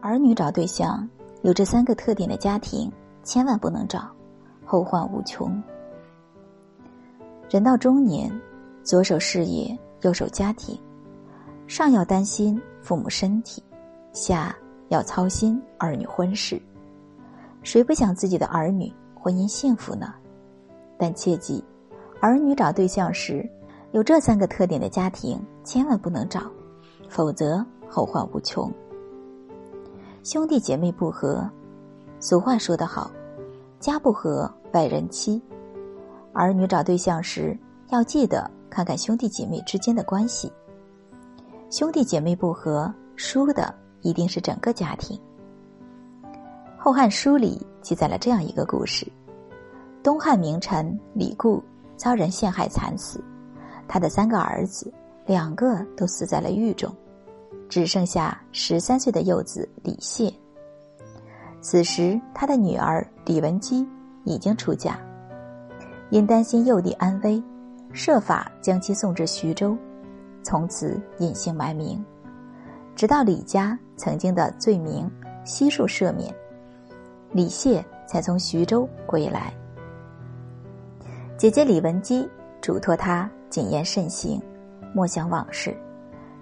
儿女找对象有这三个特点的家庭，千万不能找，后患无穷。人到中年，左手事业，右手家庭，上要担心父母身体，下要操心儿女婚事。谁不想自己的儿女婚姻幸福呢？但切记，儿女找对象时，有这三个特点的家庭千万不能找，否则后患无穷。兄弟姐妹不和，俗话说得好，家不和外人欺。儿女找对象时，要记得看看兄弟姐妹之间的关系。兄弟姐妹不和，输的一定是整个家庭。《后汉书》里记载了这样一个故事。东汉名臣李固遭人陷害惨死，他的三个儿子两个都死在了狱中，只剩下十三岁的幼子李谢。此时他的女儿李文姬已经出嫁，因担心幼弟安危，设法将其送至徐州，从此隐姓埋名，直到李家曾经的罪名悉数赦免，李谢才从徐州归来。姐姐李文姬嘱托他谨言慎行，莫想往事。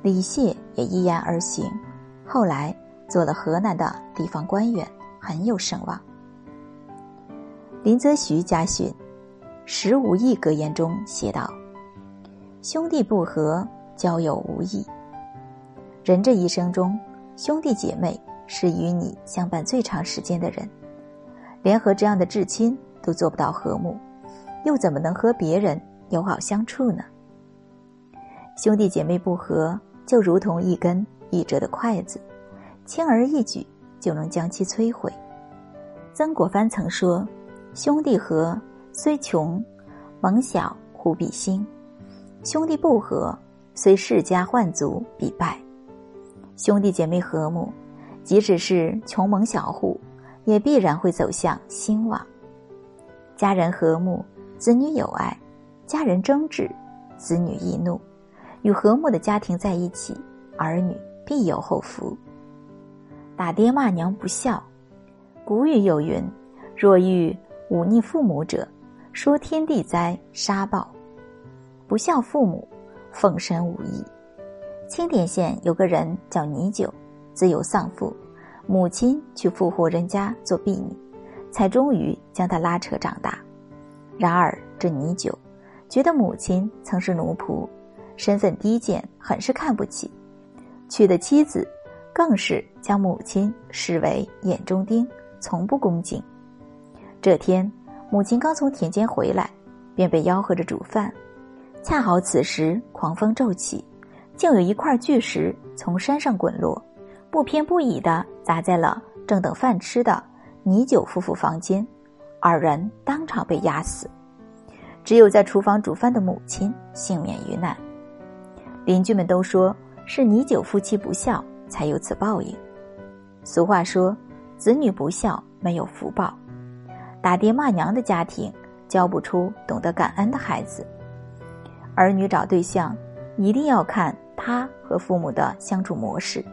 李谢也依言而行，后来做了河南的地方官员，很有声望。林则徐家训《十五义格言》中写道：“兄弟不和，交友无益。”人这一生中，兄弟姐妹是与你相伴最长时间的人，连和这样的至亲都做不到和睦。又怎么能和别人友好相处呢？兄弟姐妹不和，就如同一根一折的筷子，轻而易举就能将其摧毁。曾国藩曾说：“兄弟和，虽穷，蒙小忽必兴；兄弟不和，虽世家宦族必败。”兄弟姐妹和睦，即使是穷蒙小户，也必然会走向兴旺。家人和睦。子女有爱，家人争执，子女易怒。与和睦的家庭在一起，儿女必有后福。打爹骂娘不孝，古语有云：“若遇忤逆父母者，说天地灾，杀报。”不孝父母，奉身无益。清田县有个人叫倪九，自幼丧父，母亲去富户人家做婢女，才终于将他拉扯长大。然而，这倪九觉得母亲曾是奴仆，身份低贱，很是看不起。娶的妻子更是将母亲视为眼中钉，从不恭敬。这天，母亲刚从田间回来，便被吆喝着煮饭。恰好此时狂风骤起，竟有一块巨石从山上滚落，不偏不倚地砸在了正等饭吃的倪九夫妇房间。二人当场被压死，只有在厨房煮饭的母亲幸免于难。邻居们都说是倪九夫妻不孝，才有此报应。俗话说：“子女不孝，没有福报。”打爹骂娘的家庭，教不出懂得感恩的孩子。儿女找对象，一定要看他和父母的相处模式。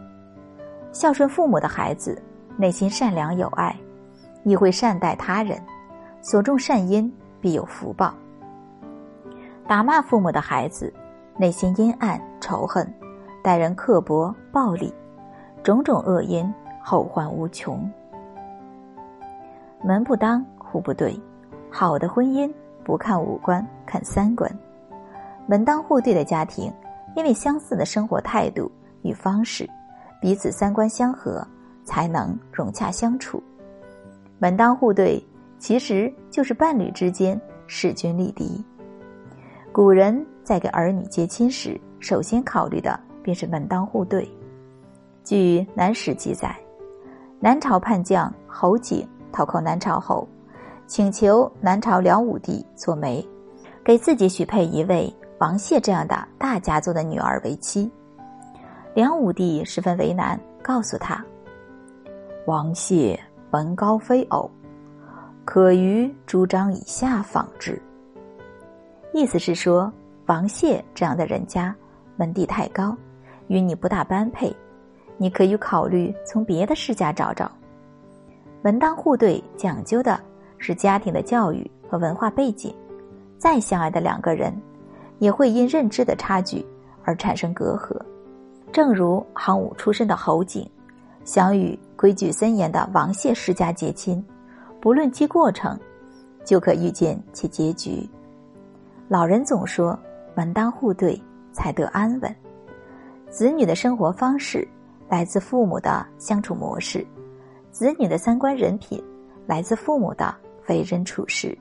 孝顺父母的孩子，内心善良有爱，亦会善待他人。所种善因必有福报。打骂父母的孩子，内心阴暗仇恨，待人刻薄暴力，种种恶因后患无穷。门不当户不对，好的婚姻不看五官看三观。门当户对的家庭，因为相似的生活态度与方式，彼此三观相合，才能融洽相处。门当户对。其实就是伴侣之间势均力敌。古人在给儿女接亲时，首先考虑的便是门当户对。据《南史》记载，南朝叛将侯景投靠南朝后，请求南朝梁武帝做媒，给自己许配一位王谢这样的大家族的女儿为妻。梁武帝十分为难，告诉他：“王谢本高非偶。”可于朱章以下仿之。意思是说，王谢这样的人家门第太高，与你不大般配，你可以考虑从别的世家找找。门当户对讲究的是家庭的教育和文化背景，再相爱的两个人，也会因认知的差距而产生隔阂。正如行伍出身的侯景，想与规矩森严的王谢世家结亲，不论其过程，就可预见其结局。老人总说，门当户对才得安稳。子女的生活方式来自父母的相处模式。子女的三观人品来自父母的为人处事，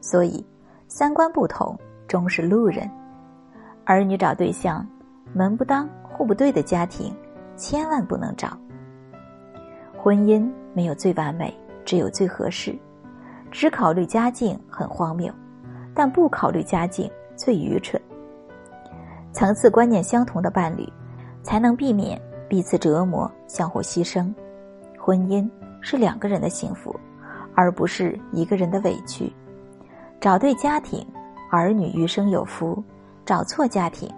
所以三观不同终是路人。儿女找对象，门不当户不对的家庭，千万不能找。婚姻没有最完美，只有最合适。只考虑家境很荒谬，但不考虑家境最愚蠢。层次观念相同的伴侣，才能避免彼此折磨、相互牺牲。婚姻是两个人的幸福，而不是一个人的委屈。找对家庭，儿女余生有福；找错家庭，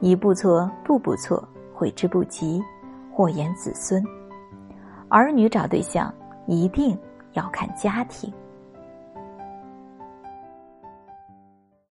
一步错，步步错，悔之不及，祸延子孙。儿女找对象，一定要看家庭。